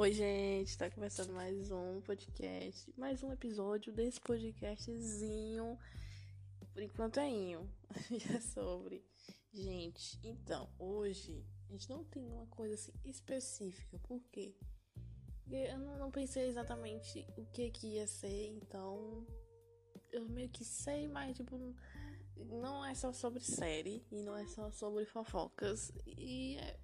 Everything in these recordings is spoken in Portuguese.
Oi, gente, tá começando mais um podcast, mais um episódio desse podcastzinho. Por enquanto é inho. é sobre. Gente, então, hoje a gente não tem uma coisa assim específica. Por quê? Porque eu não, não pensei exatamente o que que ia ser, então eu meio que sei, mas tipo, não é só sobre série e não é só sobre fofocas. E é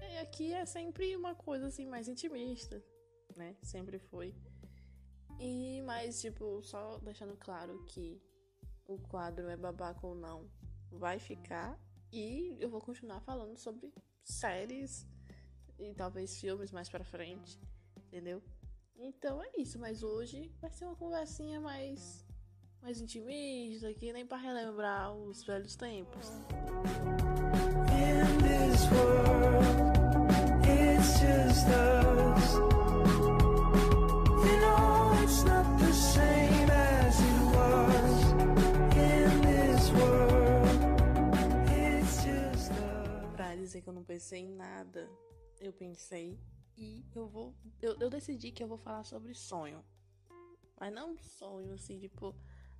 é, aqui é sempre uma coisa assim mais intimista, né? Sempre foi. E mais tipo, só deixando claro que o quadro é babaca ou não, vai ficar e eu vou continuar falando sobre séries e talvez filmes mais para frente, entendeu? Então é isso, mas hoje vai ser uma conversinha mais mais intimista, que nem para relembrar os velhos tempos. In this world que eu não pensei em nada, eu pensei e eu vou. Eu, eu decidi que eu vou falar sobre sonho. Mas não sonho assim, tipo,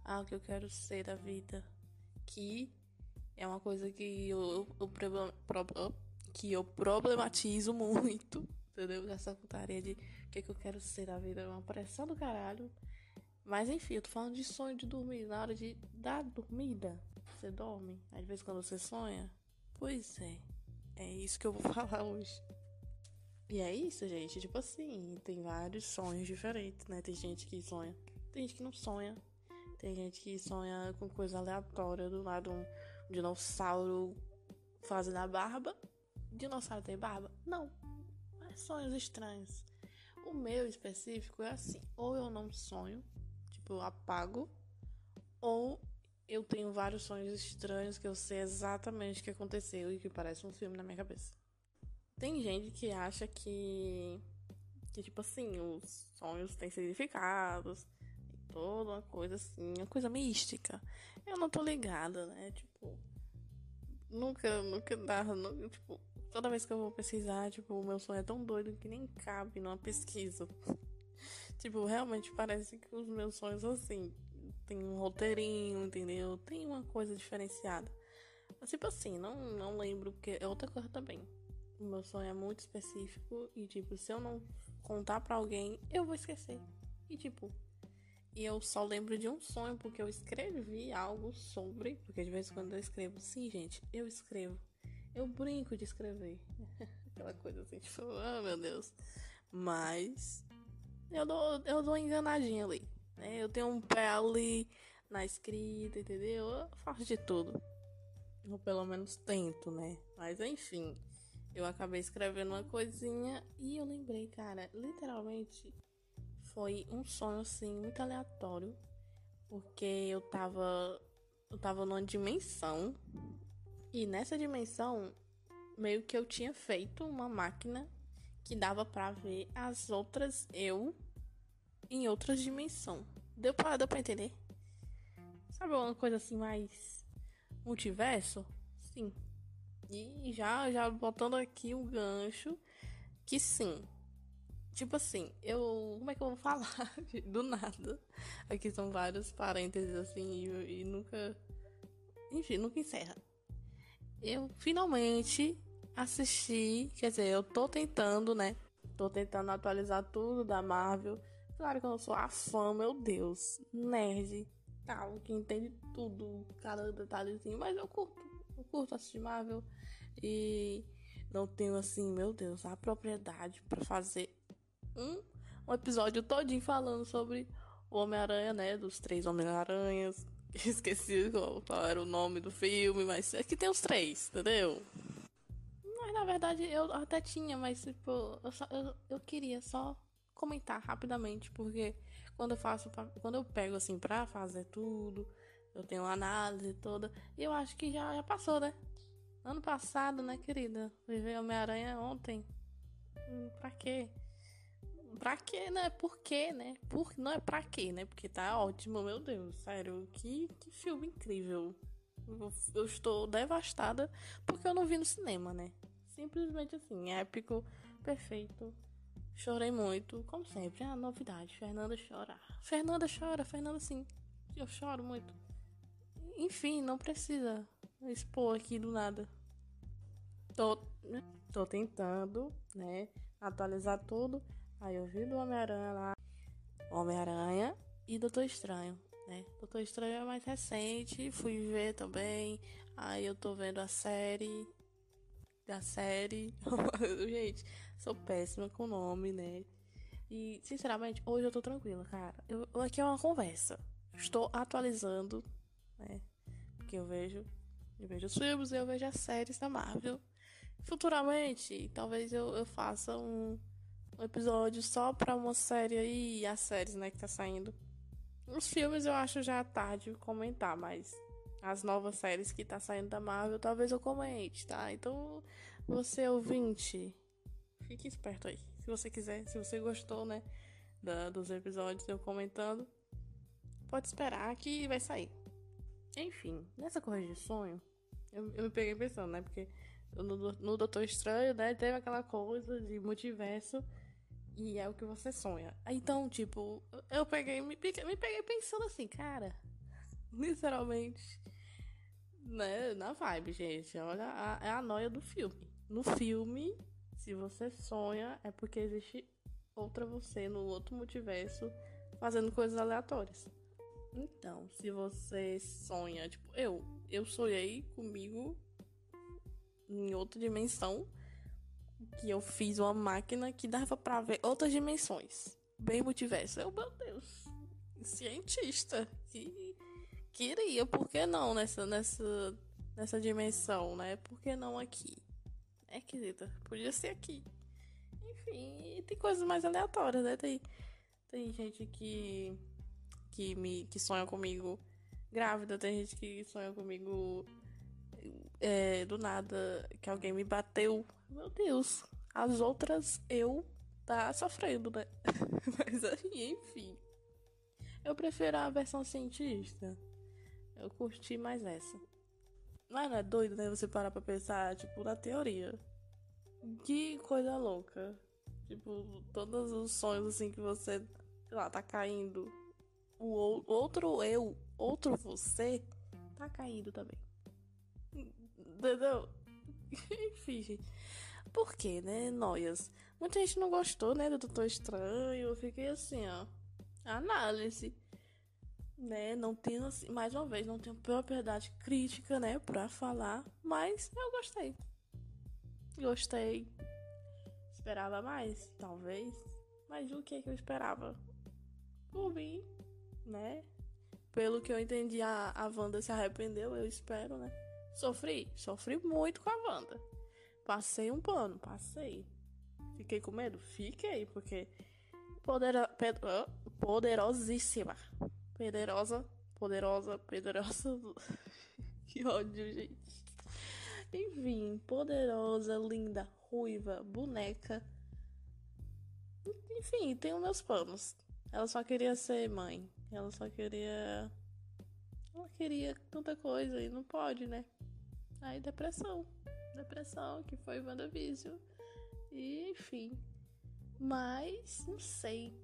ah, o que eu quero ser da vida. Que é uma coisa que eu, eu, eu que eu problematizo muito, entendeu? Essa putaria de o que, que eu quero ser na vida, é uma pressão do caralho. Mas enfim, eu tô falando de sonho de dormir. Na hora de dar dormida, você dorme. Às vezes quando você sonha. Pois é. É isso que eu vou falar hoje. E é isso, gente. Tipo assim, tem vários sonhos diferentes, né? Tem gente que sonha. Tem gente que não sonha. Tem gente que sonha com coisa aleatória. Do lado um dinossauro fazendo a barba. Dinossauro tem barba? Não. Mas sonhos estranhos. O meu específico é assim: ou eu não sonho, tipo, eu apago, ou eu tenho vários sonhos estranhos que eu sei exatamente o que aconteceu e que parece um filme na minha cabeça. Tem gente que acha que, que tipo assim, os sonhos têm significados, toda uma coisa assim, uma coisa mística. Eu não tô ligada, né? Tipo, nunca, nunca dá, nunca, tipo, Toda vez que eu vou pesquisar, tipo, o meu sonho é tão doido que nem cabe numa pesquisa. tipo, realmente parece que os meus sonhos, assim, tem um roteirinho, entendeu? Tem uma coisa diferenciada. Mas, tipo assim, não, não lembro, porque é outra coisa também. O meu sonho é muito específico e, tipo, se eu não contar pra alguém, eu vou esquecer. E, tipo, e eu só lembro de um sonho porque eu escrevi algo sobre. Porque de vez em quando eu escrevo. Sim, gente, eu escrevo. Eu brinco de escrever. Aquela coisa assim, tipo, ah, oh, meu Deus. Mas eu dou, eu dou uma enganadinha ali. Né? Eu tenho um pé ali na escrita, entendeu? Eu faço de tudo. Ou pelo menos tento, né? Mas enfim, eu acabei escrevendo uma coisinha e eu lembrei, cara, literalmente foi um sonho assim muito aleatório, porque eu tava eu tava numa dimensão e nessa dimensão, meio que eu tinha feito uma máquina que dava para ver as outras eu em outras dimensões. Deu pra, deu pra entender? Sabe uma coisa assim mais multiverso? Sim. E já, já botando aqui o um gancho que sim. Tipo assim, eu. Como é que eu vou falar? Do nada. Aqui são vários parênteses assim e, e nunca. Enfim, nunca encerra eu finalmente assisti, quer dizer, eu tô tentando, né? Tô tentando atualizar tudo da Marvel. Claro que eu não sou a fã, meu Deus, nerd, tal, que entende tudo, cada detalhezinho, mas eu curto, eu curto assistir Marvel e não tenho assim, meu Deus, a propriedade para fazer um, um episódio todinho falando sobre o Homem-Aranha, né, dos três Homem-Aranhas, Esqueci qual, era o nome do filme, mas é tem os três, entendeu? Mas na verdade eu até tinha, mas tipo, eu, só, eu, eu queria só comentar rapidamente, porque quando eu faço, quando eu pego assim pra fazer tudo, eu tenho análise toda, e eu acho que já, já passou, né? Ano passado, né, querida? Viver Homem-Aranha ontem. Hum, pra quê? Pra quê, né? Por quê, né? Por... Não é pra quê, né? Porque tá ótimo, meu Deus. Sério, que, que filme incrível. Eu, estou devastada porque eu não vi no cinema, né? Simplesmente assim, épico, perfeito. Chorei muito, como sempre. É a novidade. Fernanda chora. Fernanda chora, Fernanda sim. Eu choro muito. Enfim, não precisa expor aqui do nada. Tô, tô tentando, né, atualizar tudo. Aí eu vi do Homem-Aranha lá. Homem-Aranha e Doutor Estranho, né? Doutor Estranho é mais recente, fui ver também. Aí eu tô vendo a série da série. Gente, sou péssima com nome, né? E, sinceramente, hoje eu tô tranquila, cara. Eu, aqui é uma conversa. Estou atualizando, né? Porque eu vejo, eu vejo os filmes eu vejo as séries da Marvel. Futuramente, talvez eu, eu faça um episódio só pra uma série aí as séries, né, que tá saindo. Os filmes eu acho já tarde comentar, mas as novas séries que tá saindo da Marvel, talvez eu comente, tá? Então, você ouvinte, fique esperto aí. Se você quiser, se você gostou, né, da, dos episódios eu comentando, pode esperar que vai sair. Enfim, nessa corrida de sonho, eu, eu me peguei pensando, né, porque no, no Doutor Estranho, né, teve aquela coisa de multiverso e é o que você sonha. Então, tipo, eu peguei, me, me peguei pensando assim, cara, literalmente, né, na vibe, gente. Olha, a, é a noia do filme. No filme, se você sonha, é porque existe outra você no outro multiverso fazendo coisas aleatórias. Então, se você sonha, tipo, eu, eu sonhei comigo em outra dimensão que eu fiz uma máquina que dava para ver outras dimensões. Bem multiverso. Eu, meu Deus, cientista. Que queria, por que não nessa, nessa, nessa dimensão, né? Por que não aqui? É, querida, podia ser aqui. Enfim, tem coisas mais aleatórias, né? Tem, tem gente que, que, me, que sonha comigo grávida, tem gente que sonha comigo é, do nada, que alguém me bateu. Meu Deus, as outras eu tá sofrendo, né? Mas enfim. Eu prefiro a versão cientista. Eu curti mais essa. Mas não é doido, né? Você parar pra pensar, tipo, na teoria. Que coisa louca. Tipo, todos os sonhos, assim, que você, sei lá, tá caindo. O outro eu, outro você, tá caindo também. Entendeu? Enfim, gente. Por quê, né? Noias. Muita gente não gostou, né? Do Doutor Estranho. Eu fiquei assim, ó. Análise né? Não tenho, assim, mais uma vez, não tenho propriedade crítica, né, pra falar, mas eu gostei. Gostei. Esperava mais, talvez. Mas o que, que eu esperava? Por mim, né? Pelo que eu entendi, a, a Wanda se arrependeu, eu espero, né? Sofri, sofri muito com a Wanda. Passei um pano, passei. Fiquei com medo? Fiquei, porque podera, poderosíssima Poderosa, poderosa, poderosa. que ódio, gente. Enfim, poderosa, linda, ruiva, boneca. Enfim, tenho meus planos. Ela só queria ser mãe. Ela só queria. Ela queria tanta coisa e não pode, né? Aí depressão. Depressão, que foi WandaVision. E enfim. Mas, não sei.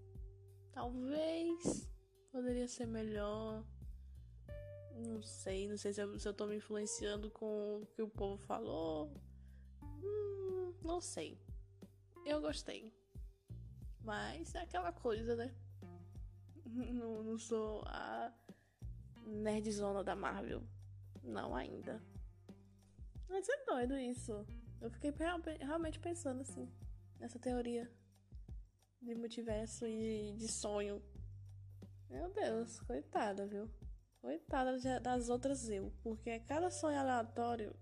Talvez Poderia ser melhor. Não sei, não sei se eu, se eu tô me influenciando com o que o povo falou. Hum, não sei. Eu gostei. Mas é aquela coisa, né? Não, não sou a nerdzona da Marvel. Não ainda. Mas é doido isso. Eu fiquei realmente pensando assim, nessa teoria de multiverso e de sonho. Meu Deus, coitada, viu? Coitada das outras eu. Porque cada sonho aleatório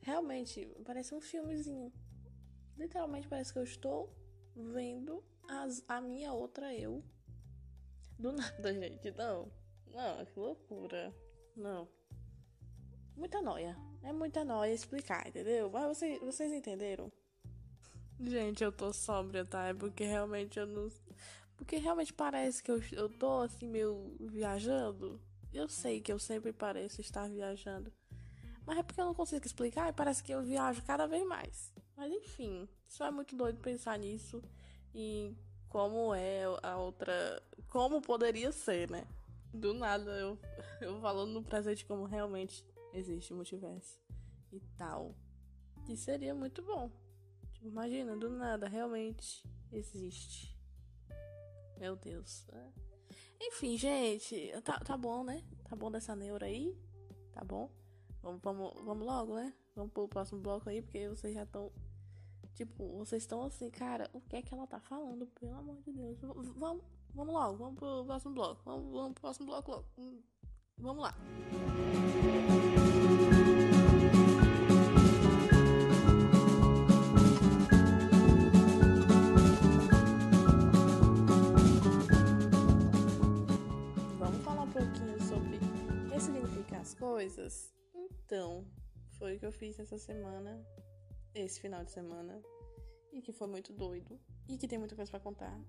realmente parece um filmezinho. Literalmente parece que eu estou vendo as, a minha outra eu. Do nada, gente. Não. Não, que loucura. Não. Muita noia. É muita noia explicar, entendeu? Mas vocês, vocês entenderam? Gente, eu tô sóbria, tá? É porque realmente eu não. Porque realmente parece que eu, eu tô assim meio viajando. Eu sei que eu sempre pareço estar viajando. Mas é porque eu não consigo explicar e parece que eu viajo cada vez mais. Mas enfim, só é muito doido pensar nisso. e como é a outra. Como poderia ser, né? Do nada eu, eu falando no presente como realmente existe multiverso e tal. Que seria muito bom. Tipo, imagina, do nada, realmente existe. Meu Deus. Enfim, gente, tá, tá bom, né? Tá bom dessa neura aí? Tá bom? Vamos, vamos, vamos logo, né? Vamos pro próximo bloco aí, porque vocês já estão. Tipo, vocês estão assim, cara, o que é que ela tá falando? Pelo amor de Deus. V vamos, vamos logo, vamos pro próximo bloco. Vamos, vamos pro próximo bloco logo. Hum, vamos lá. Vamos falar um pouquinho sobre ressignificar as coisas? Então, foi o que eu fiz essa semana, esse final de semana, e que foi muito doido, e que tem muita coisa para contar.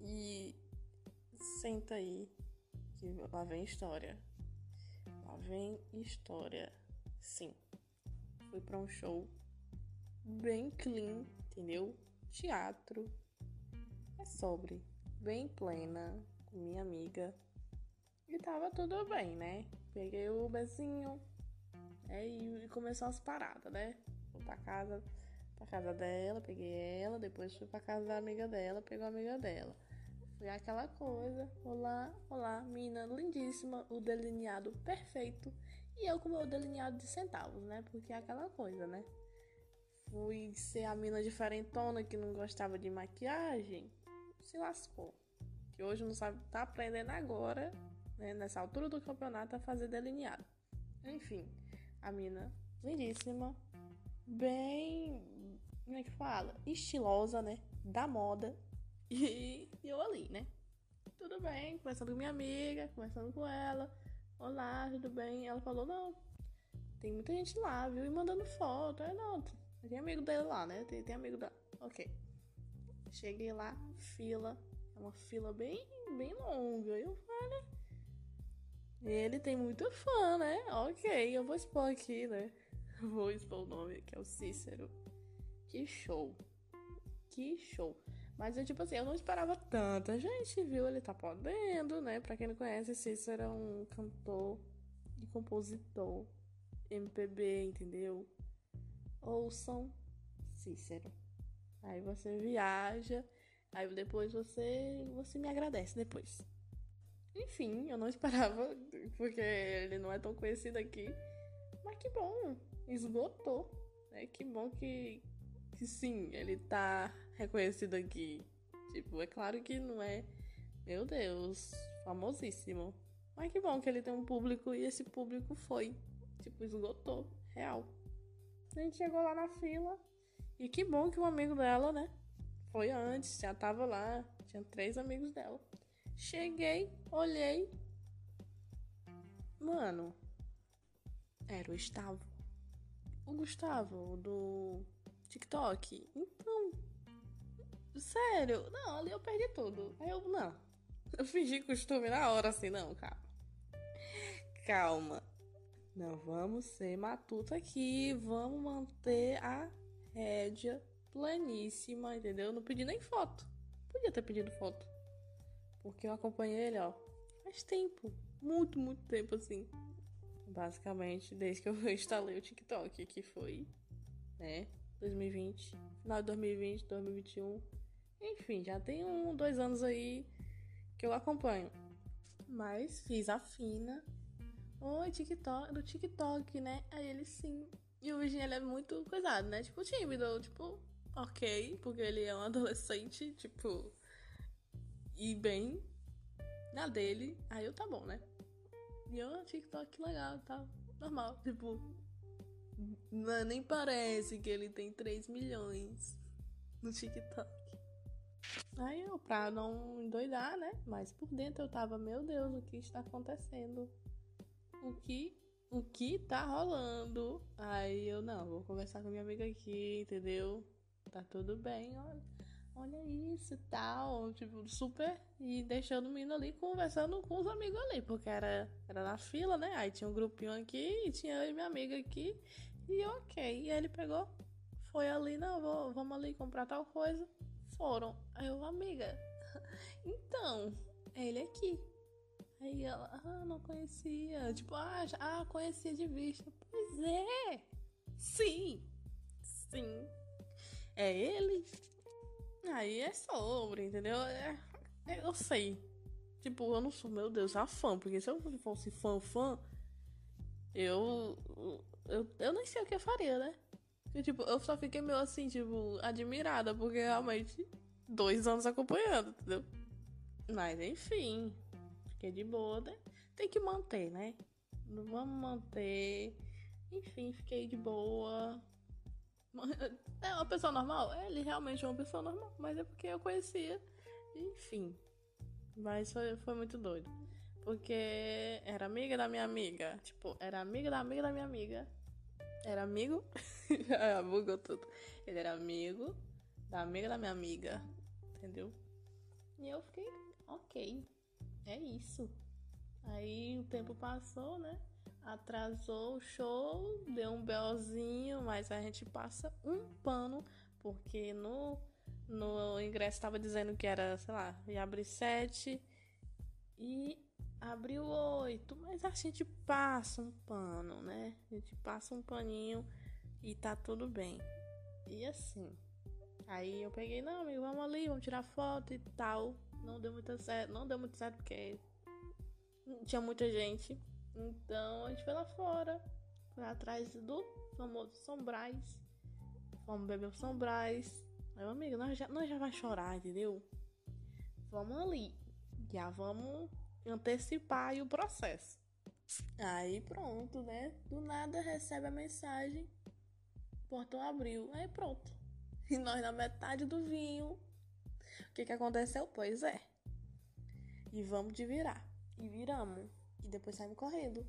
E senta aí, que lá vem história. Lá vem história. Sim. Fui para um show bem clean, entendeu? Teatro. É sobre, bem plena, com minha amiga. E tava tudo bem, né? Peguei o bezinho, é, e começou as paradas, né? Fui pra casa, pra casa dela, peguei ela, depois fui pra casa da amiga dela, pegou a amiga dela. Foi aquela coisa, olá, olá, mina lindíssima, o delineado perfeito. E eu com o meu delineado de centavos, né? Porque é aquela coisa, né? Fui ser a mina diferentona que não gostava de maquiagem, se lascou. Que hoje não sabe, tá aprendendo agora, né? Nessa altura do campeonato, a fazer delineado. Enfim, a mina lindíssima, bem. Como é que fala? Estilosa, né? Da moda. E, eu ali, né? Tudo bem, conversando com minha amiga, conversando com ela. Olá, tudo bem? Ela falou: Não, tem muita gente lá, viu? E mandando foto. É, não, tem amigo dele lá, né? Tem, tem amigo da. Ok. Cheguei lá, fila. É uma fila bem, bem longa. Eu falei. Ele tem muito fã, né? Ok, eu vou expor aqui, né? Vou expor o nome, que é o Cícero. Que show. Que show. Mas eu, tipo assim, eu não esperava tanta gente, viu? Ele tá podendo, né? Pra quem não conhece, Cícero é um cantor e compositor MPB, entendeu? Ouçam Cícero. Aí você viaja, aí depois você, você me agradece depois. Enfim, eu não esperava, porque ele não é tão conhecido aqui. Mas que bom, esgotou. Né? Que bom que, que sim, ele tá reconhecido aqui. Tipo, é claro que não é, meu Deus, famosíssimo. Mas que bom que ele tem um público e esse público foi. Tipo, esgotou, real. A gente chegou lá na fila. E que bom que um amigo dela, né? Foi antes, já tava lá. Tinha três amigos dela. Cheguei, olhei. Mano, era o Gustavo. O Gustavo do TikTok. Então, sério, não, ali eu perdi tudo. Aí eu, não. Eu fingi costume na hora assim, não, calma. Calma. Não vamos ser matuta aqui. Vamos manter a rédea planíssima, entendeu? Não pedi nem foto. Podia ter pedido foto. Porque eu acompanhei ele, ó, faz tempo. Muito, muito tempo, assim. Basicamente, desde que eu instalei o TikTok, que foi, né, 2020. Final de 2020, 2021. Enfim, já tem um, dois anos aí que eu acompanho. Mas fiz a fina. Oi, TikTok, do TikTok, né? Aí ele sim. E o bichinho ele é muito coisado, né? Tipo, tímido, tipo, ok, porque ele é um adolescente, tipo, e bem na dele, aí eu tá bom, né? E eu, TikTok, legal, tá normal. Tipo, não, nem parece que ele tem 3 milhões no TikTok. Aí eu, pra não endoidar, né? Mas por dentro eu tava, meu Deus, o que está acontecendo? O que, o que tá rolando? Aí eu, não, vou conversar com minha amiga aqui, entendeu? Tá tudo bem, olha olha isso e tal, tipo, super. E deixando o menino ali conversando com os amigos ali, porque era, era na fila, né? Aí tinha um grupinho aqui e tinha eu e minha amiga aqui. E ok. E aí ele pegou, foi ali, não, vou, vamos ali comprar tal coisa. Foram. Aí eu, amiga, então, é ele aqui. Aí ela, ah, não conhecia. Tipo, ah, já, ah, conhecia de vista. Pois é. Sim. Sim. É ele. Aí é sobre, entendeu? É, eu sei. Tipo, eu não sou, meu Deus, a fã. Porque se eu fosse fã, fã, eu. Eu, eu nem sei o que eu faria, né? Porque, tipo, eu só fiquei meio assim, tipo, admirada. Porque realmente, dois anos acompanhando, entendeu? Mas enfim. Fiquei de boa, né? Tem que manter, né? Vamos manter. Enfim, fiquei de boa. É uma pessoa normal? Ele realmente é uma pessoa normal, mas é porque eu conhecia. Enfim. Mas foi, foi muito doido. Porque era amiga da minha amiga. Tipo, era amiga da amiga da minha amiga. Era amigo. Bugou tudo. Ele era amigo da amiga da minha amiga. Entendeu? E eu fiquei, ok. É isso. Aí o tempo passou, né? atrasou o show, deu um belzinho, mas a gente passa um pano, porque no, no ingresso estava dizendo que era, sei lá, ia abrir sete e abriu oito, mas a gente passa um pano, né? A gente passa um paninho e tá tudo bem. E assim, aí eu peguei, não, amigo, vamos ali, vamos tirar foto e tal. Não deu muito certo, não deu muito certo porque tinha muita gente. Então a gente foi lá fora, foi atrás do famoso Sombrais. Vamos beber o Sombrais. Aí, amigo, nós já, nós já vai chorar, entendeu? Vamos ali. Já vamos antecipar o processo. Aí pronto, né? Do nada recebe a mensagem. Portão abriu. Aí pronto. E nós na metade do vinho. O que que aconteceu? Pois é. E vamos de virar. E viramos. E depois saímos correndo.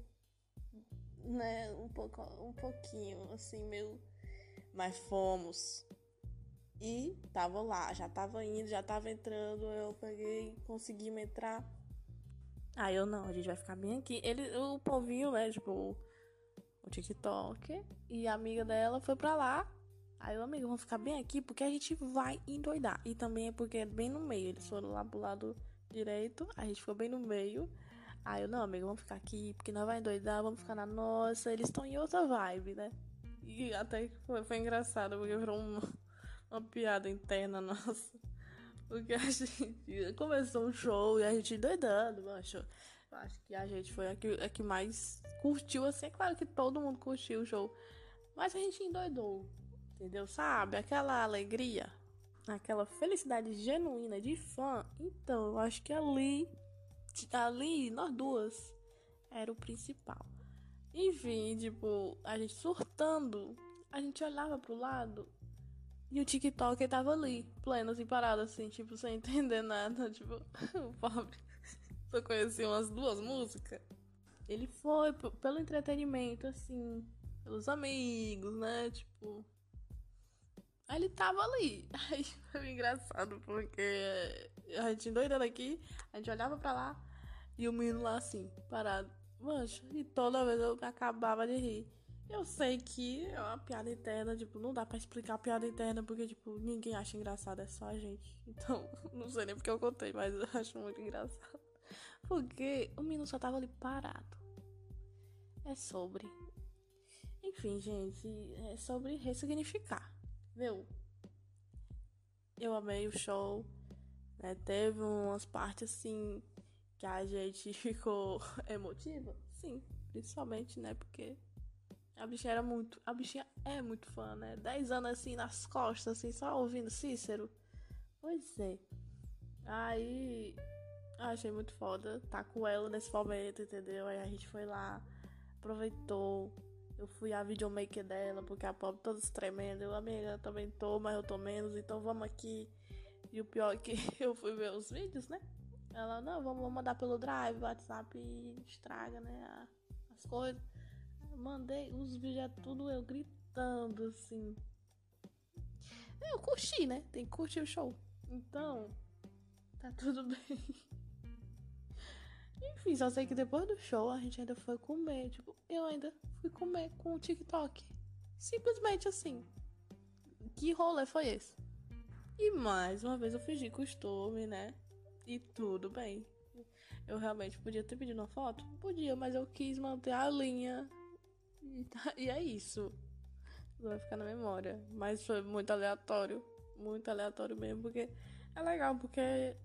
Né? Um, pouco, um pouquinho, assim, meio. Mas fomos. E tava lá, já tava indo, já tava entrando. Eu peguei, conseguimos entrar. Aí eu não, a gente vai ficar bem aqui. Ele, o povinho, né? Tipo, o TikTok. E a amiga dela foi pra lá. Aí eu, amigo, vamos ficar bem aqui porque a gente vai endoidar. E também é porque é bem no meio. Eles foram lá pro lado direito, a gente ficou bem no meio. Aí eu, não, amigo, vamos ficar aqui, porque nós vai endoidar, vamos ficar na nossa. Eles estão em outra vibe, né? E até foi, foi engraçado, porque virou uma, uma piada interna nossa. Porque a gente começou um show e a gente doidando, macho. Eu acho que a gente foi a que, a que mais curtiu, assim. É claro que todo mundo curtiu o show. Mas a gente endoidou, entendeu? Sabe? Aquela alegria, aquela felicidade genuína de fã. Então, eu acho que ali ali, nós duas, era o principal. Enfim, tipo, a gente surtando, a gente olhava pro lado e o TikTok tava ali, pleno, assim, parado, assim, tipo, sem entender nada. Tipo, o pobre só conhecia umas duas músicas. Ele foi pelo entretenimento, assim, pelos amigos, né? Tipo. Aí ele tava ali. Aí foi engraçado, porque a gente endoidando aqui, a gente olhava pra lá e o menino lá assim, parado. Mancha, e toda vez eu acabava de rir. Eu sei que é uma piada interna, tipo, não dá pra explicar a piada interna porque, tipo, ninguém acha engraçado, é só a gente. Então, não sei nem porque eu contei, mas eu acho muito engraçado. Porque o menino só tava ali parado. É sobre. Enfim, gente, é sobre ressignificar. Viu? Eu amei o show. Né? Teve umas partes assim que a gente ficou emotiva? Sim, principalmente, né? Porque a bichinha era muito. A bichinha é muito fã, né? Dez anos assim nas costas, assim, só ouvindo Cícero. Pois é. Aí. Achei muito foda tá com ela nesse momento, entendeu? Aí a gente foi lá, aproveitou. Eu fui a videomaker dela, porque a pobre toda tremendo. Eu, amiga, também tô, mas eu tô menos, então vamos aqui. E o pior é que eu fui ver os vídeos, né? Ela, não, vamos mandar pelo drive, WhatsApp estraga, né? As coisas. Mandei os vídeos, tudo eu gritando, assim. Eu curti, né? Tem que curtir o show. Então, tá tudo bem. Enfim, só sei que depois do show a gente ainda foi comer. Tipo, eu ainda fui comer com o TikTok. Simplesmente assim. Que rolê foi esse? E mais uma vez eu fingi costume, né? E tudo bem. Eu realmente podia ter pedido uma foto? Podia, mas eu quis manter a linha. E, tá, e é isso. Vai ficar na memória. Mas foi muito aleatório. Muito aleatório mesmo, porque é legal, porque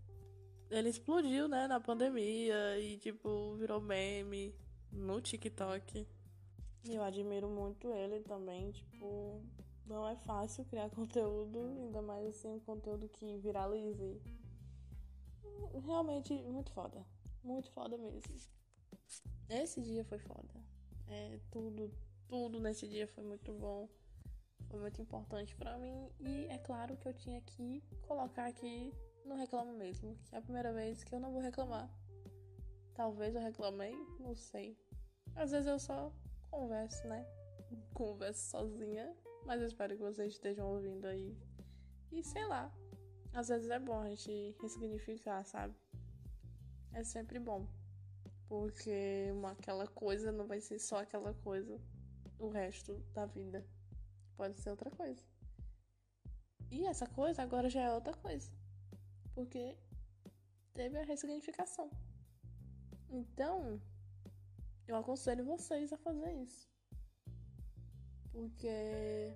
ele explodiu, né, na pandemia e, tipo, virou meme no TikTok. Eu admiro muito ele também, tipo, não é fácil criar conteúdo, ainda mais assim, um conteúdo que viralize. Realmente muito foda. Muito foda mesmo. Esse dia foi foda. É, tudo, tudo nesse dia foi muito bom. Foi muito importante para mim. E é claro que eu tinha que colocar aqui no Reclamo Mesmo. Que é a primeira vez que eu não vou reclamar. Talvez eu reclamei, não sei. Às vezes eu só converso, né? Converso sozinha. Mas eu espero que vocês estejam ouvindo aí. E sei lá. Às vezes é bom a gente ressignificar, sabe? É sempre bom. Porque uma, aquela coisa não vai ser só aquela coisa o resto da vida. Pode ser outra coisa. E essa coisa agora já é outra coisa. Porque teve a ressignificação. Então, eu aconselho vocês a fazer isso. Porque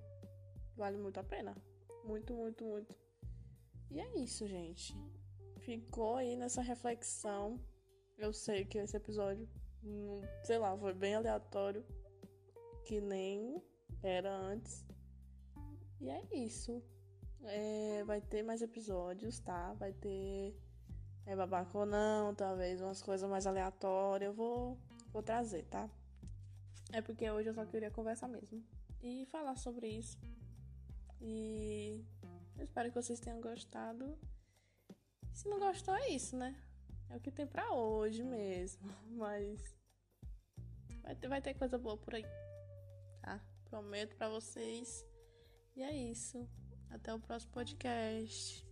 vale muito a pena. Muito, muito, muito. E é isso, gente. Ficou aí nessa reflexão. Eu sei que esse episódio, sei lá, foi bem aleatório. Que nem era antes. E é isso. É, vai ter mais episódios, tá? Vai ter é babaca ou não, talvez umas coisas mais aleatórias. Eu vou, vou trazer, tá? É porque hoje eu só queria conversar mesmo e falar sobre isso. E eu espero que vocês tenham gostado. Se não gostou, é isso, né? É o que tem pra hoje mesmo. Mas vai ter, vai ter coisa boa por aí, tá? Prometo pra vocês. E é isso. Até o próximo podcast.